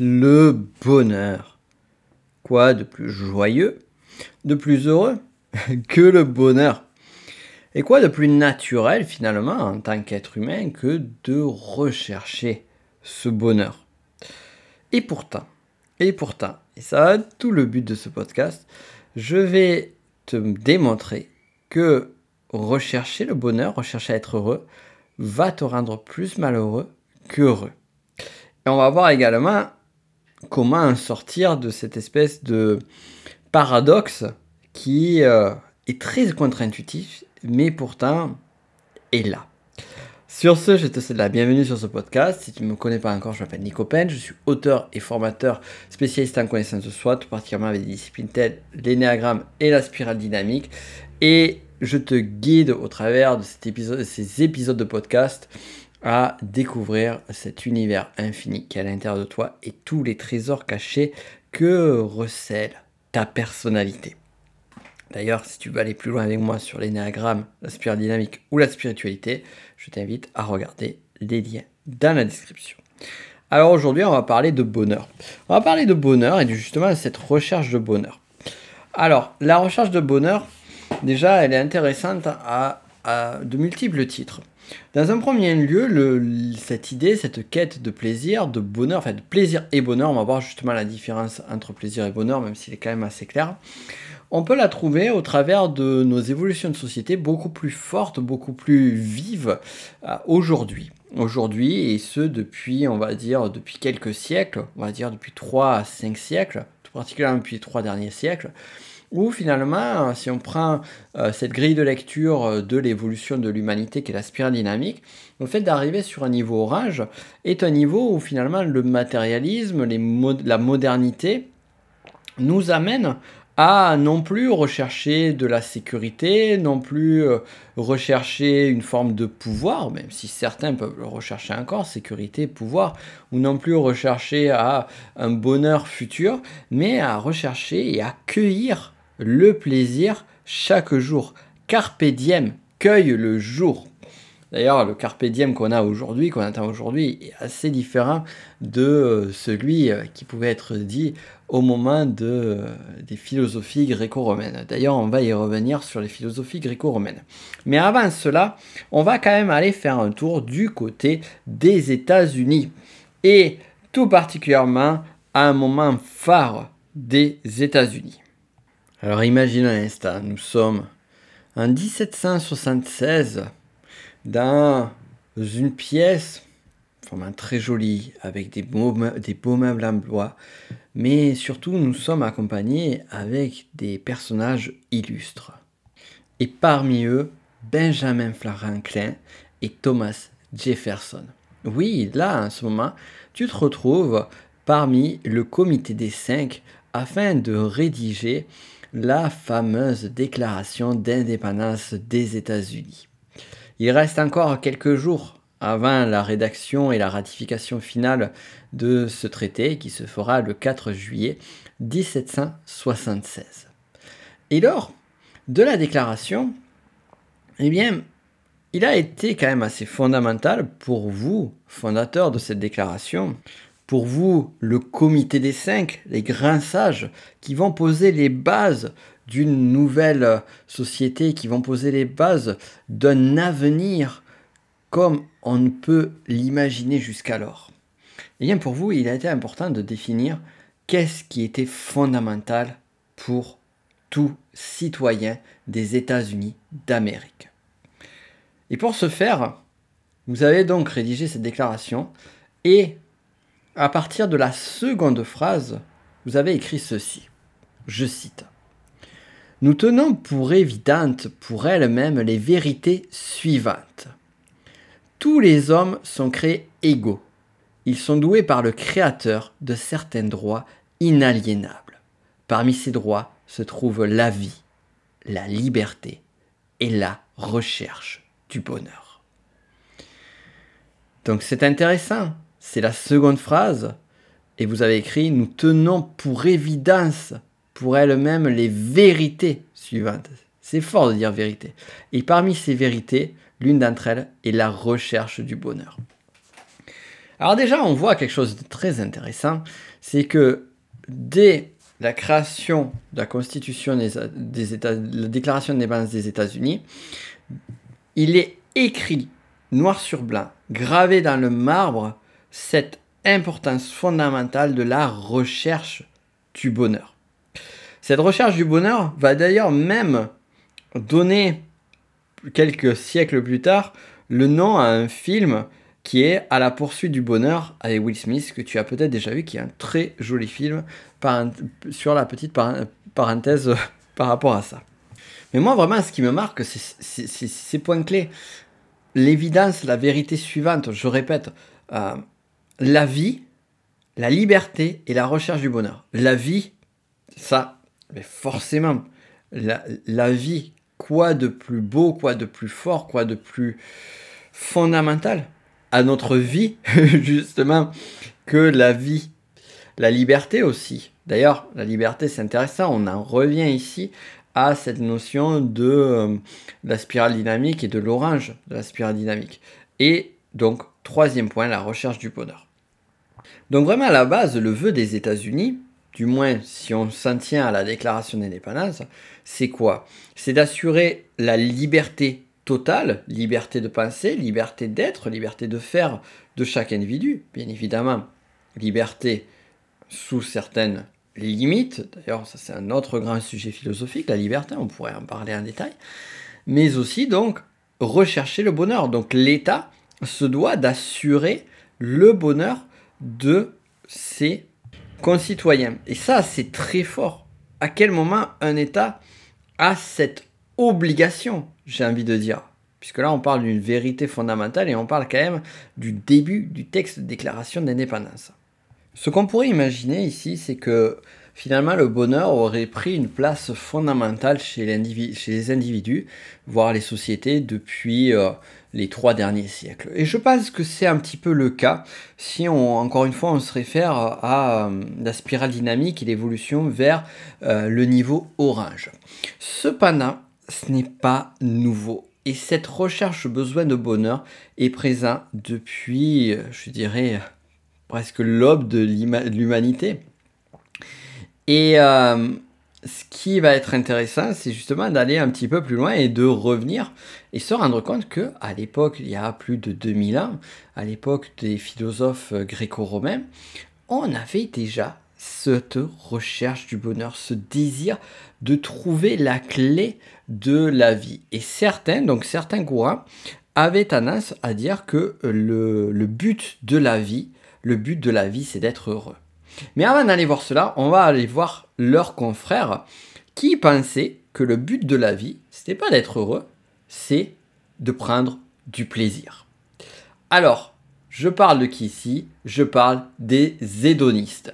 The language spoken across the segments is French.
le bonheur. Quoi de plus joyeux, de plus heureux que le bonheur? Et quoi de plus naturel finalement en tant qu'être humain que de rechercher ce bonheur? Et pourtant, et pourtant, et ça être tout le but de ce podcast, je vais te démontrer que rechercher le bonheur, rechercher à être heureux, va te rendre plus malheureux qu'heureux. Et on va voir également comment sortir de cette espèce de paradoxe qui euh, est très contre-intuitif, mais pourtant est là. Sur ce, je te souhaite la bienvenue sur ce podcast. Si tu ne me connais pas encore, je m'appelle Nico Pen, je suis auteur et formateur spécialiste en connaissance de soi, tout particulièrement avec des disciplines telles l'énéagramme et la spirale dynamique. Et je te guide au travers de cet épisode, ces épisodes de podcast à découvrir cet univers infini qui est à l'intérieur de toi et tous les trésors cachés que recèle ta personnalité? D'ailleurs, si tu veux aller plus loin avec moi sur l'énéagramme, la spirale dynamique ou la spiritualité, je t'invite à regarder les liens dans la description. Alors aujourd'hui, on va parler de bonheur. On va parler de bonheur et justement de cette recherche de bonheur. Alors, la recherche de bonheur, déjà, elle est intéressante à, de multiples titres. Dans un premier lieu, cette idée, cette quête de plaisir, de bonheur, enfin de plaisir et bonheur, on va voir justement la différence entre plaisir et bonheur, même s'il est quand même assez clair. On peut la trouver au travers de nos évolutions de société beaucoup plus fortes, beaucoup plus vives euh, aujourd'hui. Aujourd'hui, et ce depuis, on va dire, depuis quelques siècles, on va dire depuis 3 à 5 siècles, tout particulièrement depuis les 3 derniers siècles, où finalement, si on prend euh, cette grille de lecture euh, de l'évolution de l'humanité qui est la spirale dynamique, le fait d'arriver sur un niveau orange est un niveau où finalement le matérialisme, la modernité nous amène à non plus rechercher de la sécurité, non plus euh, rechercher une forme de pouvoir, même si certains peuvent le rechercher encore, sécurité, pouvoir, ou non plus rechercher à un bonheur futur, mais à rechercher et accueillir le plaisir chaque jour. Carpe cueille le jour. D'ailleurs, le carpe diem qu'on a aujourd'hui, qu'on attend aujourd'hui, est assez différent de euh, celui euh, qui pouvait être dit au moment euh, des philosophies gréco-romaines. D'ailleurs, on va y revenir sur les philosophies gréco-romaines. Mais avant cela, on va quand même aller faire un tour du côté des États-Unis. Et tout particulièrement à un moment phare des États-Unis. Alors imaginez un instant, nous sommes en 1776 dans une pièce vraiment très jolie avec des beaux, des beaux meubles en bois, mais surtout nous sommes accompagnés avec des personnages illustres. Et parmi eux, Benjamin Franklin et Thomas Jefferson. Oui, là en ce moment, tu te retrouves parmi le comité des cinq afin de rédiger la fameuse déclaration d'indépendance des États-Unis. Il reste encore quelques jours avant la rédaction et la ratification finale de ce traité qui se fera le 4 juillet 1776. Et lors de la déclaration, eh bien, il a été quand même assez fondamental pour vous, fondateurs de cette déclaration, pour vous le comité des cinq, les grands sages, qui vont poser les bases d'une nouvelle société, qui vont poser les bases d'un avenir comme on ne peut l'imaginer jusqu'alors. Et eh bien pour vous, il a été important de définir qu'est-ce qui était fondamental pour tout citoyen des États-Unis d'Amérique. Et pour ce faire, vous avez donc rédigé cette déclaration et à partir de la seconde phrase, vous avez écrit ceci. Je cite. Nous tenons pour évidentes pour elles-mêmes les vérités suivantes. Tous les hommes sont créés égaux. Ils sont doués par le Créateur de certains droits inaliénables. Parmi ces droits se trouvent la vie, la liberté et la recherche du bonheur. Donc c'est intéressant c'est la seconde phrase. Et vous avez écrit Nous tenons pour évidence pour elle-même les vérités suivantes. C'est fort de dire vérité. Et parmi ces vérités, l'une d'entre elles est la recherche du bonheur. Alors déjà, on voit quelque chose de très intéressant, c'est que dès la création de la Constitution des, États, la Déclaration d'indépendance des États-Unis, il est écrit noir sur blanc, gravé dans le marbre, cette importance fondamentale de la recherche du bonheur. Cette recherche du bonheur va d'ailleurs même donner, quelques siècles plus tard, le nom à un film qui est À la poursuite du bonheur avec Will Smith, que tu as peut-être déjà vu, qui est un très joli film sur la petite parenthèse par rapport à ça. Mais moi, vraiment, ce qui me marque, c'est ces points clés. L'évidence, la vérité suivante, je répète, euh, la vie, la liberté et la recherche du bonheur. La vie, ça, mais forcément, la, vie, quoi de plus beau, quoi de plus fort, quoi de plus fondamental à notre vie, justement, que la vie. La liberté aussi. D'ailleurs, la liberté, c'est intéressant. On en revient ici à cette notion de euh, la spirale dynamique et de l'orange de la spirale dynamique. Et donc, troisième point, la recherche du bonheur. Donc vraiment, à la base, le vœu des États-Unis, du moins si on s'en tient à la déclaration d'indépendance, c'est quoi? C'est d'assurer la liberté totale, liberté de penser, liberté d'être, liberté de faire de chaque individu, bien évidemment, liberté sous certaines limites, d'ailleurs ça c'est un autre grand sujet philosophique, la liberté, on pourrait en parler en détail, mais aussi donc rechercher le bonheur. Donc l'État se doit d'assurer le bonheur de ses concitoyens. Et ça c'est très fort. À quel moment un État a cette obligation j'ai envie de dire? Puisque là, on parle d'une vérité fondamentale et on parle quand même du début du texte de déclaration d'indépendance. Ce qu'on pourrait imaginer ici, c'est que finalement le bonheur aurait pris une place fondamentale chez, les individus, voire les sociétés, depuis euh, les trois derniers siècles. Et je pense que c'est un petit peu le cas si on, encore une fois, on se réfère à euh, la spirale dynamique et l'évolution vers euh, le niveau orange. Cependant, ce n'est pas nouveau. Et cette recherche besoin de bonheur est présent depuis, je dirais, presque l'aube de l'humanité. Et euh, ce qui va être intéressant, c'est justement d'aller un petit peu plus loin et de revenir et se rendre compte que à l'époque, il y a plus de 2000 ans, à l'époque des philosophes gréco-romains, on avait déjà cette recherche du bonheur, ce désir de trouver la clé de la vie. Et certains, donc certains courants, avaient tendance à dire que le but de la vie, le but de la vie, c'est d'être heureux. Mais avant d'aller voir cela, on va aller voir leurs confrères qui pensaient que le but de la vie, c'était pas d'être heureux, c'est de prendre du plaisir. Alors, je parle de qui ici? Je parle des hédonistes.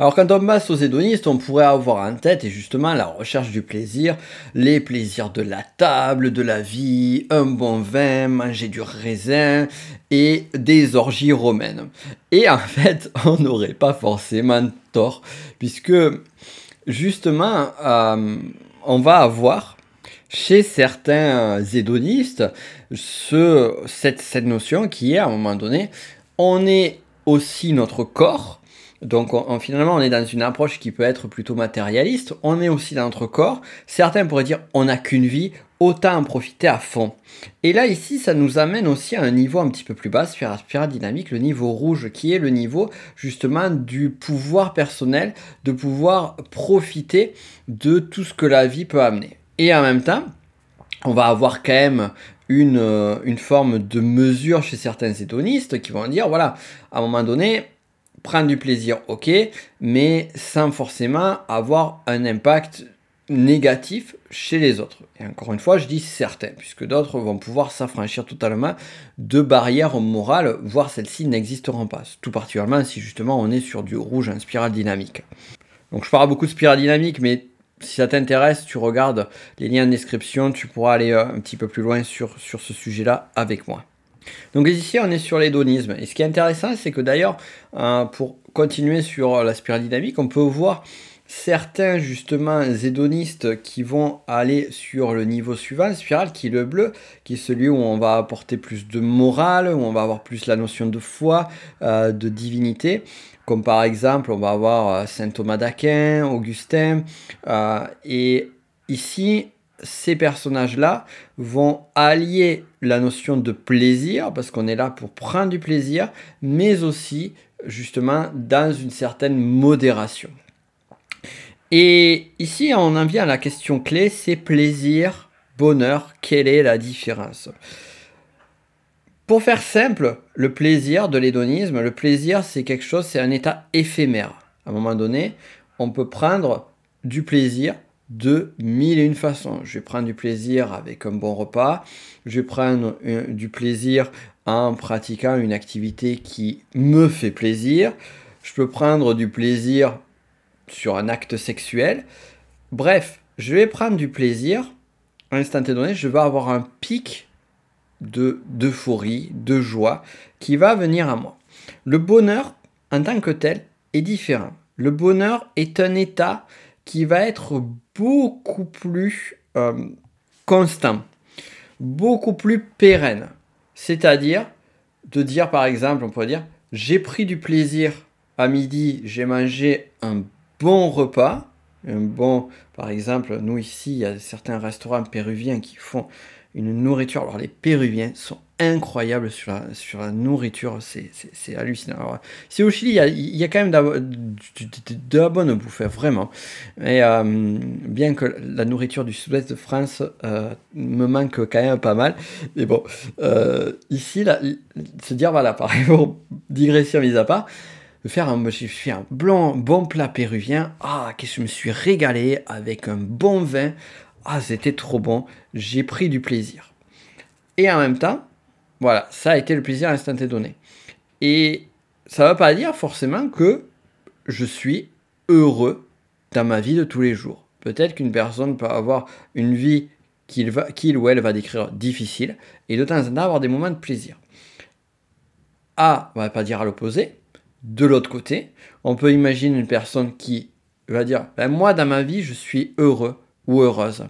Alors quand on passe aux hédonistes, on pourrait avoir en tête et justement la recherche du plaisir, les plaisirs de la table, de la vie, un bon vin, manger du raisin et des orgies romaines. Et en fait, on n'aurait pas forcément tort, puisque justement, euh, on va avoir chez certains hédonistes ce, cette, cette notion qui est à un moment donné, on est aussi notre corps, donc finalement, on est dans une approche qui peut être plutôt matérialiste. On est aussi dans notre corps. Certains pourraient dire on n'a qu'une vie, autant en profiter à fond. Et là, ici, ça nous amène aussi à un niveau un petit peu plus bas, spirale dynamique, le niveau rouge, qui est le niveau justement du pouvoir personnel, de pouvoir profiter de tout ce que la vie peut amener. Et en même temps, on va avoir quand même une, euh, forme de mesure chez certains hédonistes qui vont dire, voilà, à un moment donné, prendre du plaisir, ok, mais sans forcément avoir un impact négatif chez les autres. Et encore une fois, je dis certains, puisque d'autres vont pouvoir s'affranchir totalement de barrières morales, voire celles-ci n'existeront pas, tout particulièrement si justement on est sur du rouge en spirale dynamique. Donc je parle beaucoup de spirale dynamique, mais si ça t'intéresse, tu regardes les liens de description, tu pourras aller euh, un petit peu plus loin sur ce sujet-là avec moi. Donc ici, on est sur l'hédonisme. Et ce qui est intéressant, c'est que d'ailleurs, euh, pour continuer sur la spirale dynamique, on peut voir certains justement hédonistes qui vont aller sur le niveau suivant, spirale, qui est le bleu, qui est celui où on va apporter plus de morale, où on va avoir plus la notion de foi, euh, de divinité. Comme par exemple, on va avoir euh, saint Thomas d'Aquin, Augustin. Et ici, ces personnages-là vont allier la notion de plaisir, parce qu'on est là pour prendre du plaisir, mais aussi justement dans une certaine modération. Et ici, on en vient à la question clé, c'est plaisir, bonheur, quelle est la différence? Pour faire simple, le plaisir de l'hédonisme, le plaisir c'est quelque chose, c'est un état éphémère. À un moment donné, on peut prendre du plaisir de mille et une façons. Je vais prendre du plaisir avec un bon repas, je vais prendre du plaisir en pratiquant une activité qui me fait plaisir, je peux prendre du plaisir sur un acte sexuel. Bref, je vais prendre du plaisir. À un instant donné, je vais avoir un pic de d'euphorie, de joie qui va venir à moi. Le bonheur, en tant que tel, est différent. Le bonheur est un état qui va être beaucoup plus euh, constant, beaucoup plus pérenne. C'est-à-dire de dire par exemple, on pourrait dire, j'ai pris du plaisir à midi, j'ai mangé un bon repas, un bon, par exemple, nous ici, il y a certains restaurants péruviens qui font une nourriture. Alors les Péruviens sont incroyables sur la, sur la nourriture, c'est hallucinant. Alors, si au Chili, il y a, quand même de, la bonne bouffe, hein, vraiment. Et euh, bien que la nourriture du sud-ouest de France euh, me manque quand même pas mal. Mais bon, euh, ici, là, se dire, voilà, par exemple, digression mise à part, faire un, fait un bon plat péruvien. Ah, qu'est-ce que je me suis régalé avec un bon vin. Ah, c'était trop bon. J'ai pris du plaisir. Et en même temps, voilà, ça a été le plaisir instantané donné. Et ça ne veut pas dire forcément que je suis heureux dans ma vie de tous les jours. Peut-être qu'une personne peut avoir une vie qu'il, qu'il ou elle va décrire difficile et de temps en temps avoir des moments de plaisir. A, on va pas dire à l'opposé, de l'autre côté, on peut imaginer une personne qui va dire ben, Moi, dans ma vie, je suis heureux ou heureuse.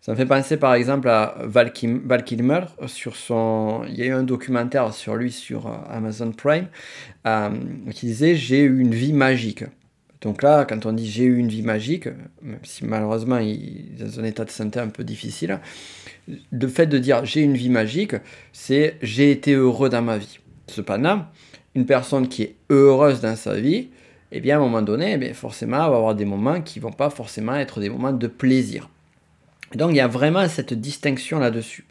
Ça me fait penser par exemple à Val, Kilmer. Sur son... Il y a eu un documentaire sur lui sur euh, Amazon Prime euh, qui disait J'ai eu une vie magique. Donc là, quand on dit j'ai eu une vie magique, même si malheureusement il est dans un état de santé un peu difficile, le fait de dire j'ai une vie magique, c'est j'ai été heureux dans ma vie. Cependant, une personne qui est heureuse dans sa vie, eh bien, à un moment donné, eh forcément, elle va avoir des moments qui vont pas forcément être des moments de plaisir. donc, il y a vraiment cette distinction là-dessus.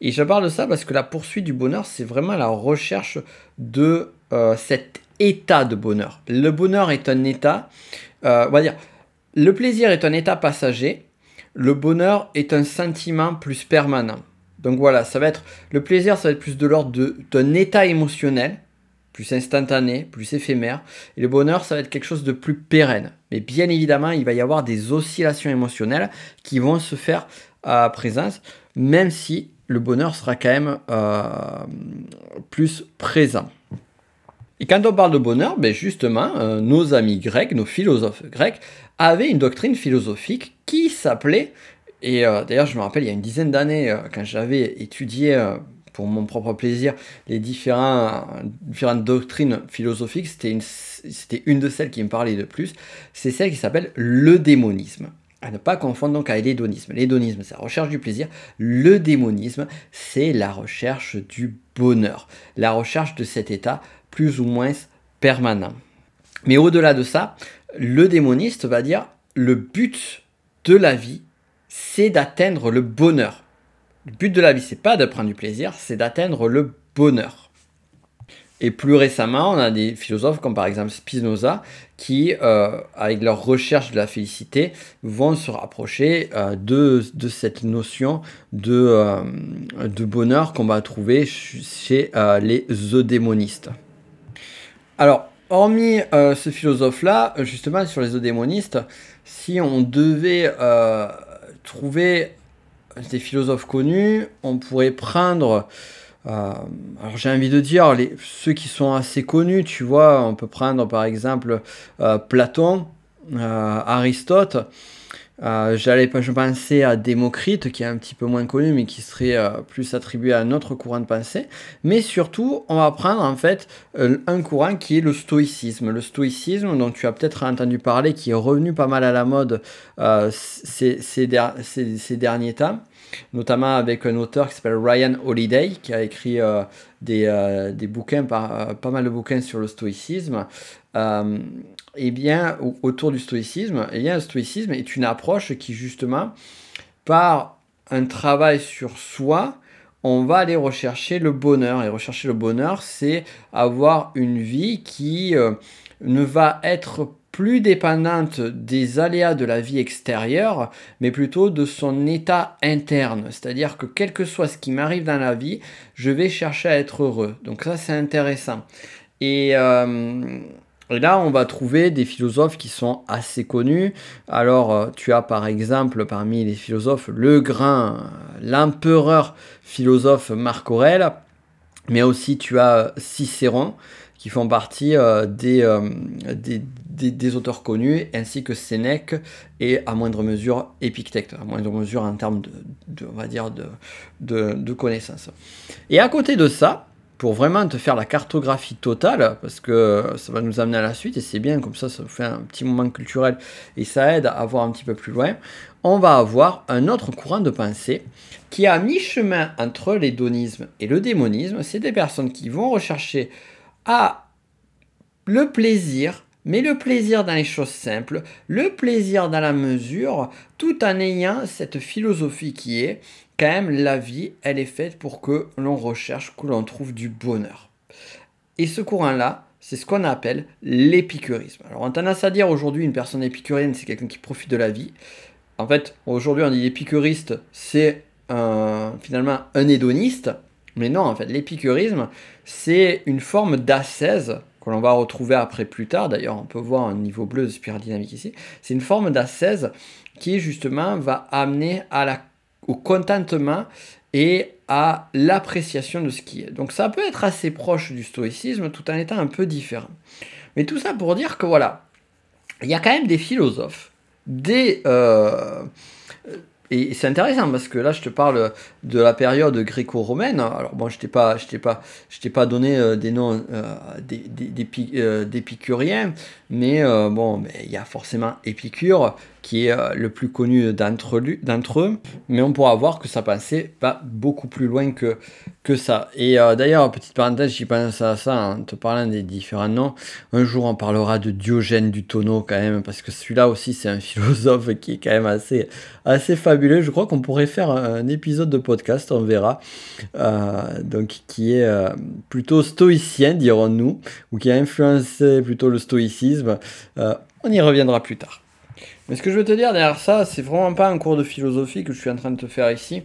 Et je parle de ça parce que la poursuite du bonheur, c'est vraiment la recherche de euh, cet état de bonheur. Le bonheur est un état, euh, on va dire, le plaisir est un état passager, le bonheur est un sentiment plus permanent. Donc voilà, ça va être, le plaisir, ça va être plus de l'ordre d'un état émotionnel, plus instantané, plus éphémère. Et le bonheur, ça va être quelque chose de plus pérenne. Mais bien évidemment, il va y avoir des oscillations émotionnelles qui vont se faire à présence, même si le bonheur sera quand même euh, plus présent. Et quand on parle de bonheur, ben justement, euh, nos amis grecs, nos philosophes grecs, avaient une doctrine philosophique qui s'appelait, et euh, d'ailleurs je me rappelle il y a une dizaine d'années, quand j'avais étudié pour mon propre plaisir les différents, différentes doctrines philosophiques, c'était une, une de celles qui me parlait de plus, c'est celle qui s'appelle le démonisme. À ne pas confondre donc avec l'hédonisme. L'hédonisme, c'est la recherche du plaisir. Le démonisme, c'est la recherche du bonheur. La recherche de cet état plus ou moins permanent. Mais au-delà de ça, le démoniste va dire le but de la vie, c'est d'atteindre le bonheur. Le but de la vie, c'est pas de prendre du plaisir, c'est d'atteindre le bonheur. Et plus récemment, on a des philosophes comme par exemple Spinoza qui, euh, avec leur recherche de la félicité, vont se rapprocher euh, de, cette notion de, euh, de bonheur qu'on va trouver chez les eudémonistes. Alors, hormis ce philosophe-là, justement sur les eudémonistes, si on devait trouver des philosophes connus, on pourrait prendre, euh, alors j'ai envie de dire, ceux qui sont assez connus, tu vois, on peut prendre par exemple euh, Platon, Aristote, euh, j'allais je pensais à Démocrite, qui est un petit peu moins connu, mais qui serait euh, plus attribué à un autre courant de pensée. Mais surtout, on va prendre en fait euh, un courant qui est le stoïcisme. Le stoïcisme, dont tu as peut-être entendu parler, qui est revenu pas mal à la mode ces, derniers temps, notamment avec un auteur qui s'appelle Ryan Holiday, qui a écrit des, bouquins, pas mal de bouquins sur le stoïcisme eh bien, autour du stoïcisme, eh bien, le stoïcisme est une approche qui, justement, par un travail sur soi, on va aller rechercher le bonheur. Et rechercher le bonheur, c'est avoir une vie qui euh, ne va être plus dépendante des aléas de la vie extérieure, mais plutôt de son état interne. C'est-à-dire que quel que soit ce qui m'arrive dans la vie, je vais chercher à être heureux. Donc ça, c'est intéressant. Et, euh, et là, on va trouver des philosophes qui sont assez connus. Alors, euh, tu as par exemple parmi les philosophes le grand, l'empereur philosophe Marc Aurèle, mais aussi tu as Cicéron, qui font partie euh, euh, des, des, auteurs connus, ainsi que Sénèque et à moindre mesure Épictète, à moindre mesure en termes de, on va dire de, de connaissances. Et à côté de ça, pour vraiment te faire la cartographie totale, parce que ça va nous amener à la suite, et c'est bien, comme ça, ça fait un petit moment culturel, et ça aide à voir un petit peu plus loin, on va avoir un autre courant de pensée qui a mi-chemin entre l'hédonisme et le démonisme. C'est des personnes qui vont rechercher à le plaisir, mais le plaisir dans les choses simples, le plaisir dans la mesure, tout en ayant cette philosophie qui est quand même, la vie, elle est faite pour que l'on recherche, que l'on trouve du bonheur. Et ce courant-là, c'est ce qu'on appelle l'épicurisme. Alors, on a tendance à dire aujourd'hui, une personne épicurienne, c'est quelqu'un qui profite de la vie. En fait, aujourd'hui, on dit épicuriste, c'est finalement un hédoniste. Mais non, en fait, l'épicurisme, c'est une forme d'ascèse que l'on va retrouver après plus tard. D'ailleurs, on peut voir un niveau bleu de spirale dynamique ici. C'est une forme d'ascèse qui, justement, va amener à la au contentement et à l'appréciation de ce qui est. Donc ça peut être assez proche du stoïcisme tout en étant un peu différent. Mais tout ça pour dire que voilà, il y a quand même des philosophes, des... Euh, et c'est intéressant parce que là, je te parle de la période gréco-romaine. Alors bon, je t'ai pas, je t'ai pas, je t'ai pas donné euh, des noms euh, d'épicuriens, mais bon, il y a forcément Épicure, qui est euh, le plus connu d'entre eux, mais on pourra voir que sa pensée va beaucoup plus loin que, que ça. Et euh, d'ailleurs, petite parenthèse, j'y pense à ça en te parlant des différents noms. Un jour, on parlera de Diogène du tonneau quand même, parce que celui-là aussi, c'est un philosophe qui est quand même assez, assez fabuleux. Je crois qu'on pourrait faire un épisode de podcast, on verra. Euh, donc, qui est plutôt stoïcien, dirons-nous, ou qui a influencé plutôt le stoïcisme. on y reviendra plus tard. Mais ce que je veux te dire derrière ça, c'est vraiment pas un cours de philosophie que je suis en train de te faire ici.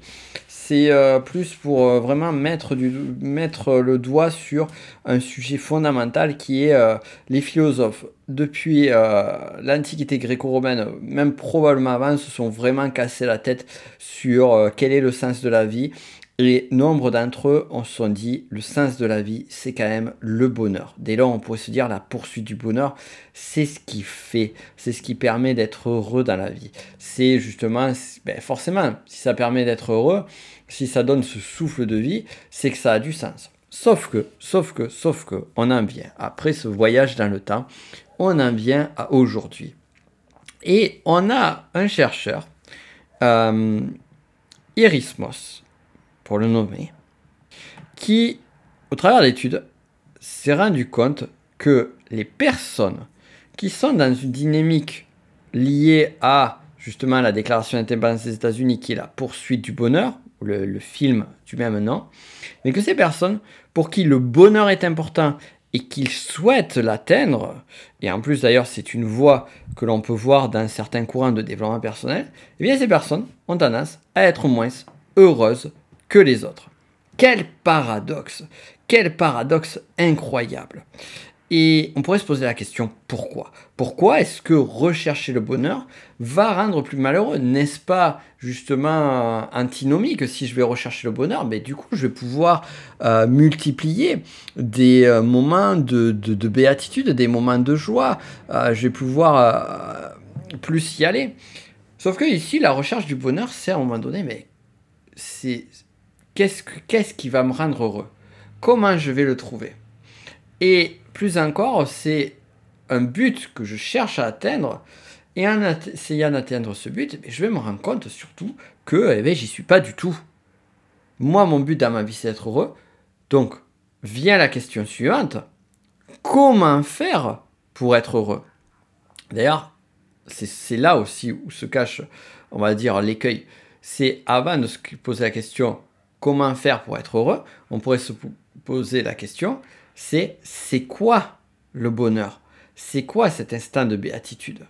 C'est euh, plus pour euh, vraiment mettre, mettre le doigt sur un sujet fondamental qui est euh, les philosophes. Depuis l'Antiquité gréco-romaine, même probablement avant, se sont vraiment cassés la tête sur quel est le sens de la vie et nombre d'entre eux on se sont dit le sens de la vie, c'est quand même le bonheur. Dès lors, on pourrait se dire la poursuite du bonheur, c'est ce qui fait, c'est ce qui permet d'être heureux dans la vie. C'est justement, ben forcément, si ça permet d'être heureux, si ça donne ce souffle de vie, c'est que ça a du sens. Sauf que, sauf que, sauf que, on en vient, après ce voyage dans le temps, on en vient à aujourd'hui. Et on a un chercheur, euh, Erismos, pour le nommer, qui, au travers d'études, s'est rendu compte que les personnes qui sont dans une dynamique liée à justement la déclaration d'indépendance des États-Unis, qui est la poursuite du bonheur, le, film du même nom, mais que ces personnes, pour qui le bonheur est important et qu'ils souhaitent l'atteindre, et en plus d'ailleurs c'est une voie que l'on peut voir dans certains courants de développement personnel, eh bien ces personnes ont tendance à être moins heureuses que les autres. Quel paradoxe Quel paradoxe incroyable et on pourrait se poser la question pourquoi? Pourquoi est-ce que rechercher le bonheur va rendre plus malheureux? N'est-ce pas justement antinomique si je vais rechercher le bonheur mais Du coup, je vais pouvoir euh, multiplier des euh, moments de, béatitude, des moments de joie. Euh, je vais pouvoir plus y aller? Sauf que ici, la recherche du bonheur, c'est à un moment donné, mais c'est qu'est-ce, qui va me rendre heureux? Comment je vais le trouver? Et plus encore, c'est un but que je cherche à atteindre. Et en essayant d'atteindre ce but, je vais me rendre compte surtout que eh bien, j'y suis pas du tout. Moi, mon but dans ma vie, c'est d'être heureux. Donc, vient la question suivante. Comment faire pour être heureux? D'ailleurs, c'est là aussi où se cache, on va dire, l'écueil. C'est avant de se poser la question comment faire pour être heureux, on pourrait se poser la question, c'est c'est quoi le bonheur? C'est quoi cet instant de béatitude?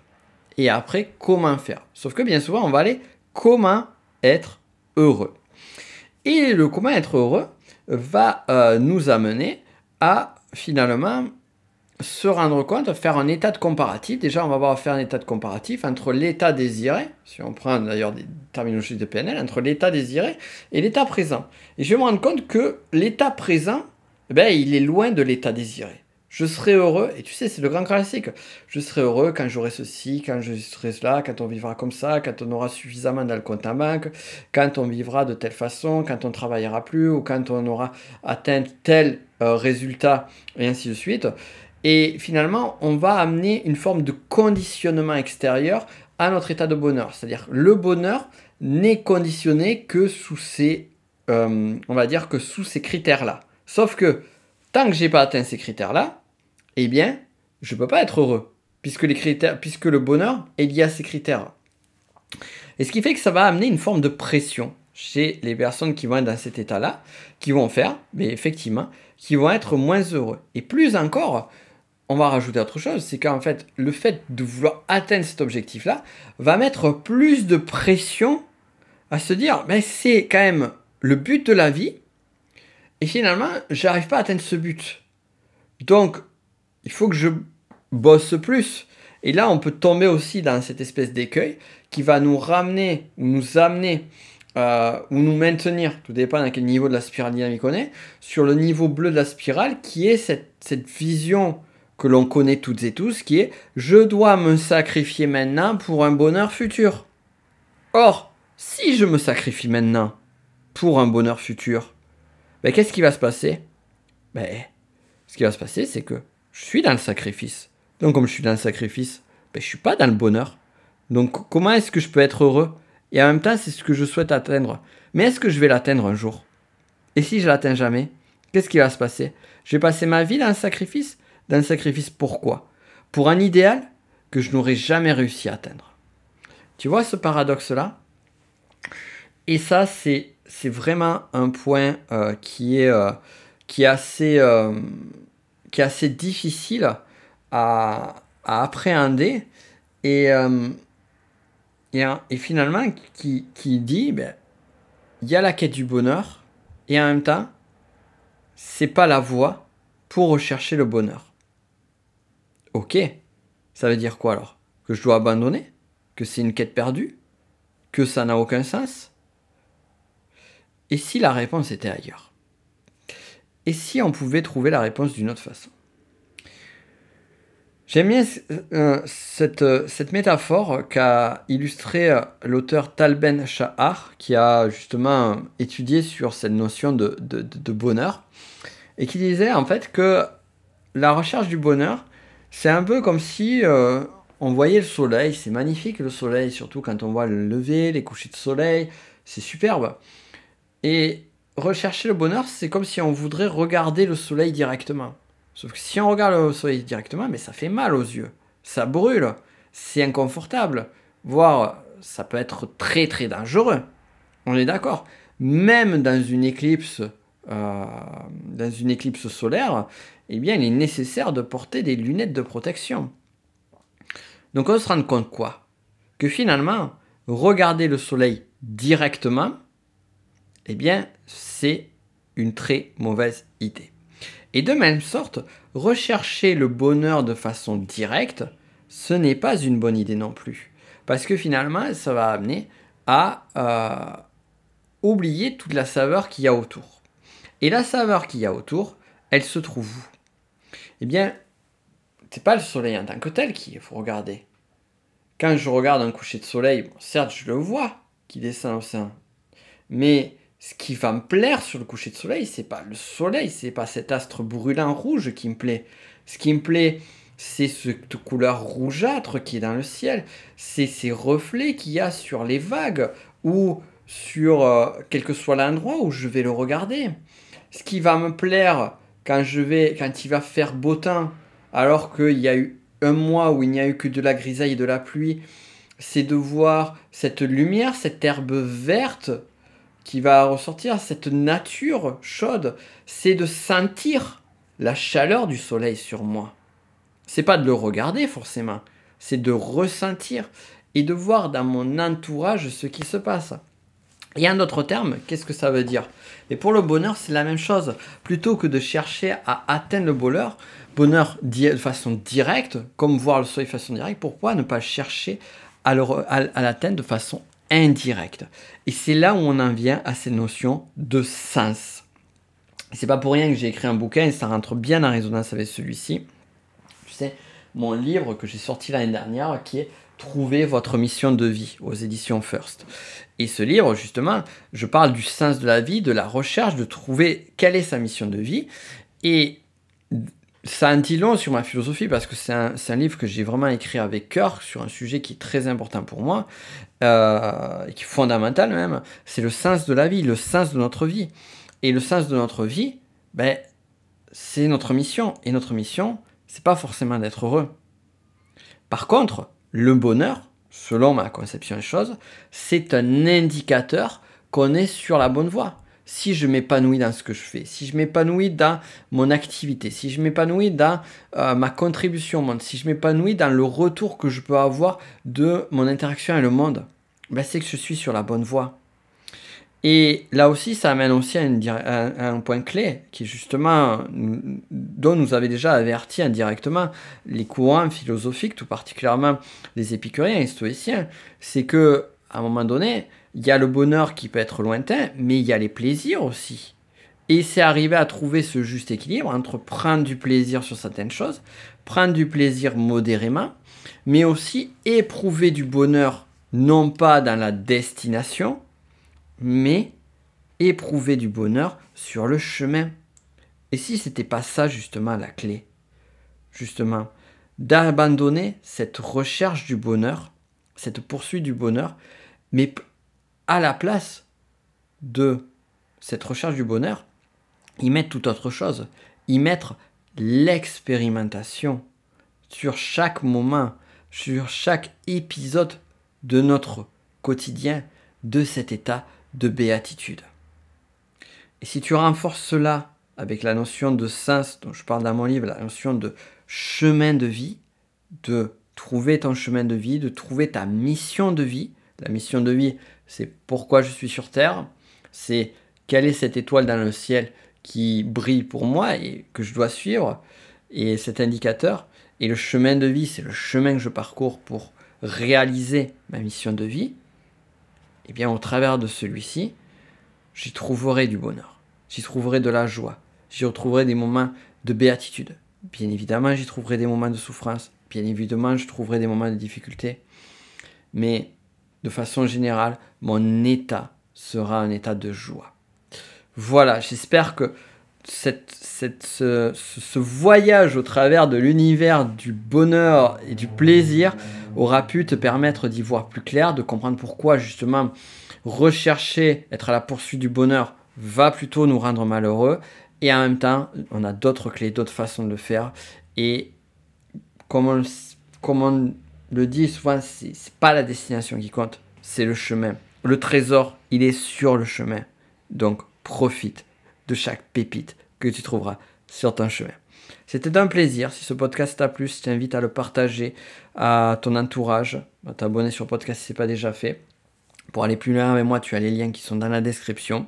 Et après, comment faire? Sauf que bien souvent, on va aller comment être heureux? Et le comment être heureux va euh, nous amener à finalement se rendre compte, faire un état de comparatif. Déjà, on va voir faire un état de comparatif entre l'état désiré, si on prend d'ailleurs des terminologies de PNL, entre l'état désiré et l'état présent. Et je vais me rendre compte que l'état présent, eh ben, il est loin de l'état désiré. Je serai heureux, et tu sais, c'est le grand classique. Je serai heureux quand j'aurai ceci, quand je serai cela, quand on vivra comme ça, quand on aura suffisamment dans le compte en banque, quand on vivra de telle façon, quand on travaillera plus, ou quand on aura atteint tel euh, résultat, et ainsi de suite. Et finalement, on va amener une forme de conditionnement extérieur à notre état de bonheur. C'est-à-dire le bonheur n'est conditionné que sous ces, euh, on va dire que sous ces critères-là. Sauf que tant que j'ai pas atteint ces critères-là, eh bien, je peux pas être heureux, puisque les critères, puisque le bonheur est lié à ces critères. Et ce qui fait que ça va amener une forme de pression chez les personnes qui vont être dans cet état-là, qui vont faire, mais effectivement, qui vont être moins heureux. Et plus encore, on va rajouter autre chose, c'est qu'en fait, le fait de vouloir atteindre cet objectif-là va mettre plus de pression à se dire, mais c'est quand même le but de la vie, et finalement, j'arrive pas à atteindre ce but. Donc, il faut que je bosse plus. Et là, on peut tomber aussi dans cette espèce d'écueil qui va nous ramener ou nous amener euh, ou nous maintenir, tout dépend à quel niveau de la spirale dynamique on est, sur le niveau bleu de la spirale qui est cette, cette vision que l'on connaît toutes et tous, qui est je dois me sacrifier maintenant pour un bonheur futur. Or, si je me sacrifie maintenant pour un bonheur futur, ben, qu'est-ce qui va se passer? Ben, Ce qui va se passer, c'est que je suis dans le sacrifice. Donc comme je suis dans le sacrifice, ben, je suis pas dans le bonheur. Donc comment est-ce que je peux être heureux? Et en même temps, c'est ce que je souhaite atteindre. Mais est-ce que je vais l'atteindre un jour? Et si je l'atteins jamais, qu'est-ce qui va se passer? Je vais passer ma vie dans le sacrifice? D'un sacrifice pourquoi? Pour un idéal que je n'aurais jamais réussi à atteindre. Tu vois ce paradoxe-là? Et ça, c'est, vraiment un point euh, qui, est, euh, qui, est assez, euh, qui est assez difficile à, appréhender et, finalement qui, qui dit ben, il y a la quête du bonheur et en même temps, c'est pas la voie pour rechercher le bonheur. Ok, ça veut dire quoi alors? Que je dois abandonner? Que c'est une quête perdue? Que ça n'a aucun sens? Et si la réponse était ailleurs? Et si on pouvait trouver la réponse d'une autre façon? J'aime bien euh, cette, cette, métaphore qu'a illustré euh, l'auteur Talben Shahar, qui a justement étudié sur cette notion de bonheur, et qui disait en fait que la recherche du bonheur, c'est un peu comme si euh, on voyait le soleil, c'est magnifique le soleil, surtout quand on voit le lever, les couchers de soleil, c'est superbe. Et rechercher le bonheur, c'est comme si on voudrait regarder le soleil directement. Sauf que si on regarde le soleil directement, mais ça fait mal aux yeux, ça brûle, c'est inconfortable, voire ça peut être très très dangereux. On est d'accord. Même dans une éclipse, euh, dans une éclipse solaire, eh bien, il est nécessaire de porter des lunettes de protection. Donc on se rend compte quoi? Que finalement, regarder le soleil directement, eh bien, c'est une très mauvaise idée. Et de même sorte, rechercher le bonheur de façon directe, ce n'est pas une bonne idée non plus. Parce que finalement, ça va amener à euh, oublier toute la saveur qu'il y a autour. Et la saveur qu'il y a autour, elle se trouve où? Eh bien, c'est pas le soleil en tant que tel qu'il faut regarder. quand je regarde un coucher de soleil, certes, je le vois qui descend au sein, mais ce qui va me plaire sur le coucher de soleil, c'est pas le soleil, c'est pas cet astre brûlant rouge qui me plaît. Ce qui me plaît, c'est cette couleur rougeâtre qui est dans le ciel, c'est ces reflets qu'il y a sur les vagues ou sur euh, quel que soit l'endroit où je vais le regarder. Ce qui va me plaire quand je vais, quand il va faire beau temps, alors qu'il y a eu un mois où il n'y a eu que de la grisaille et de la pluie, c'est de voir cette lumière, cette herbe verte qui va ressortir, cette nature chaude, c'est de sentir la chaleur du soleil sur moi. C'est pas de le regarder forcément, c'est de ressentir et de voir dans mon entourage ce qui se passe. Il y a un autre terme, qu'est-ce que ça veut dire? Et pour le bonheur, c'est la même chose. Plutôt que de chercher à atteindre le bonheur, bonheur de façon directe, comme voir le soleil de façon directe, pourquoi ne pas chercher à l'atteindre de façon indirecte? Et c'est là où on en vient à ces notions de sens. C'est pas pour rien que j'ai écrit un bouquin et ça rentre bien en résonance avec celui-ci. Tu sais, mon livre que j'ai sorti l'année dernière qui est Trouver votre mission de vie aux éditions First. Et ce livre, justement, je parle du sens de la vie, de la recherche, de trouver quelle est sa mission de vie. Et ça en dit long sur ma philosophie parce que c'est un, livre que j'ai vraiment écrit avec cœur sur un sujet qui est très important pour moi, euh, qui est fondamental même, c'est le sens de la vie, le sens de notre vie. Et le sens de notre vie, ben, c'est notre mission. Et notre mission, c'est pas forcément d'être heureux. Par contre, le bonheur, selon ma conception des choses, c'est un indicateur qu'on est sur la bonne voie si je m'épanouis dans ce que je fais, si je m'épanouis dans mon activité, si je m'épanouis dans euh, ma contribution au monde, si je m'épanouis dans le retour que je peux avoir de mon interaction avec le monde, ben c'est que je suis sur la bonne voie. Et là aussi, ça amène aussi à, un, point clé qui justement, dont nous avait déjà averti indirectement les courants philosophiques, tout particulièrement les épicuriens et stoïciens, c'est que à un moment donné, il y a le bonheur qui peut être lointain, mais il y a les plaisirs aussi. Et c'est arriver à trouver ce juste équilibre entre prendre du plaisir sur certaines choses, prendre du plaisir modérément, mais aussi éprouver du bonheur non pas dans la destination, mais éprouver du bonheur sur le chemin. Et si c'était pas ça justement la clé? Justement, d'abandonner cette recherche du bonheur, cette poursuite du bonheur, mais à la place de cette recherche du bonheur, y mettre tout autre chose, y mettre l'expérimentation sur chaque moment, sur chaque épisode de notre quotidien, de cet état de béatitude. Et si tu renforces cela avec la notion de sens dont je parle dans mon livre, la notion de chemin de vie, de trouver ton chemin de vie, de trouver ta mission de vie, la mission de vie, c'est pourquoi je suis sur Terre, c'est quelle est cette étoile dans le ciel qui brille pour moi et que je dois suivre, et cet indicateur. Et le chemin de vie, c'est le chemin que je parcours pour réaliser ma mission de vie. Eh bien, au travers de celui-ci, j'y trouverai du bonheur, j'y trouverai de la joie, j'y retrouverai des moments de béatitude. Bien évidemment, j'y trouverai des moments de souffrance, bien évidemment, je trouverai des moments de difficulté. Mais de façon générale, mon état sera un état de joie. Voilà, j'espère que cette, ce, ce, voyage au travers de l'univers du bonheur et du plaisir aura pu te permettre d'y voir plus clair, de comprendre pourquoi justement rechercher, être à la poursuite du bonheur va plutôt nous rendre malheureux. Et en même temps, on a d'autres clés, d'autres façons de le faire. Et comme on, comme on le dit souvent, c'est pas la destination qui compte, c'est le chemin. Le trésor, il est sur le chemin. Donc, profite de chaque pépite que tu trouveras sur ton chemin. C'était un plaisir. Si ce podcast t'a plu, je t'invite à le partager à ton entourage, à t'abonner sur le podcast si ce n'est pas déjà fait. Pour aller plus loin avec moi, tu as les liens qui sont dans la description.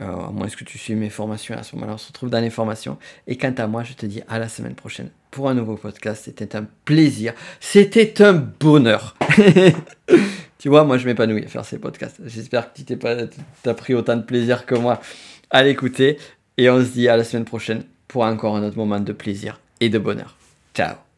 Euh, à moins que tu suives mes formations, à ce moment-là, on se retrouve dans les formations. Et quant à moi, je te dis à la semaine prochaine pour un nouveau podcast. C'était un plaisir. C'était un bonheur. tu vois, moi, je m'épanouis à faire ces podcasts. J'espère que tu t'as pris autant de plaisir que moi à l'écouter. Et on se dit à la semaine prochaine pour encore un autre moment de plaisir et de bonheur. Ciao